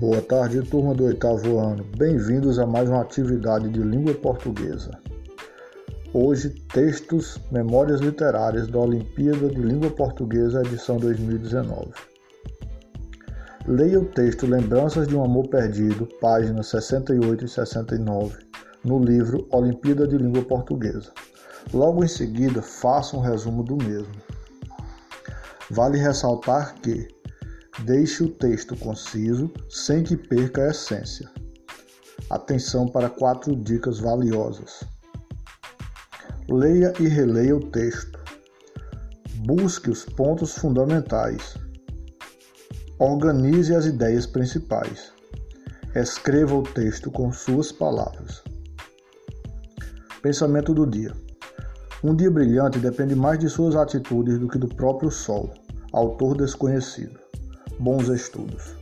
Boa tarde, turma do oitavo ano. Bem-vindos a mais uma atividade de língua portuguesa. Hoje, textos Memórias Literárias da Olimpíada de Língua Portuguesa, edição 2019. Leia o texto Lembranças de um Amor Perdido, páginas 68 e 69, no livro Olimpíada de Língua Portuguesa. Logo em seguida, faça um resumo do mesmo. Vale ressaltar que deixe o texto conciso sem que perca a essência. Atenção para quatro dicas valiosas. Leia e releia o texto. Busque os pontos fundamentais. Organize as ideias principais. Escreva o texto com suas palavras. Pensamento do dia. Um dia brilhante depende mais de suas atitudes do que do próprio sol, autor desconhecido. Bons estudos.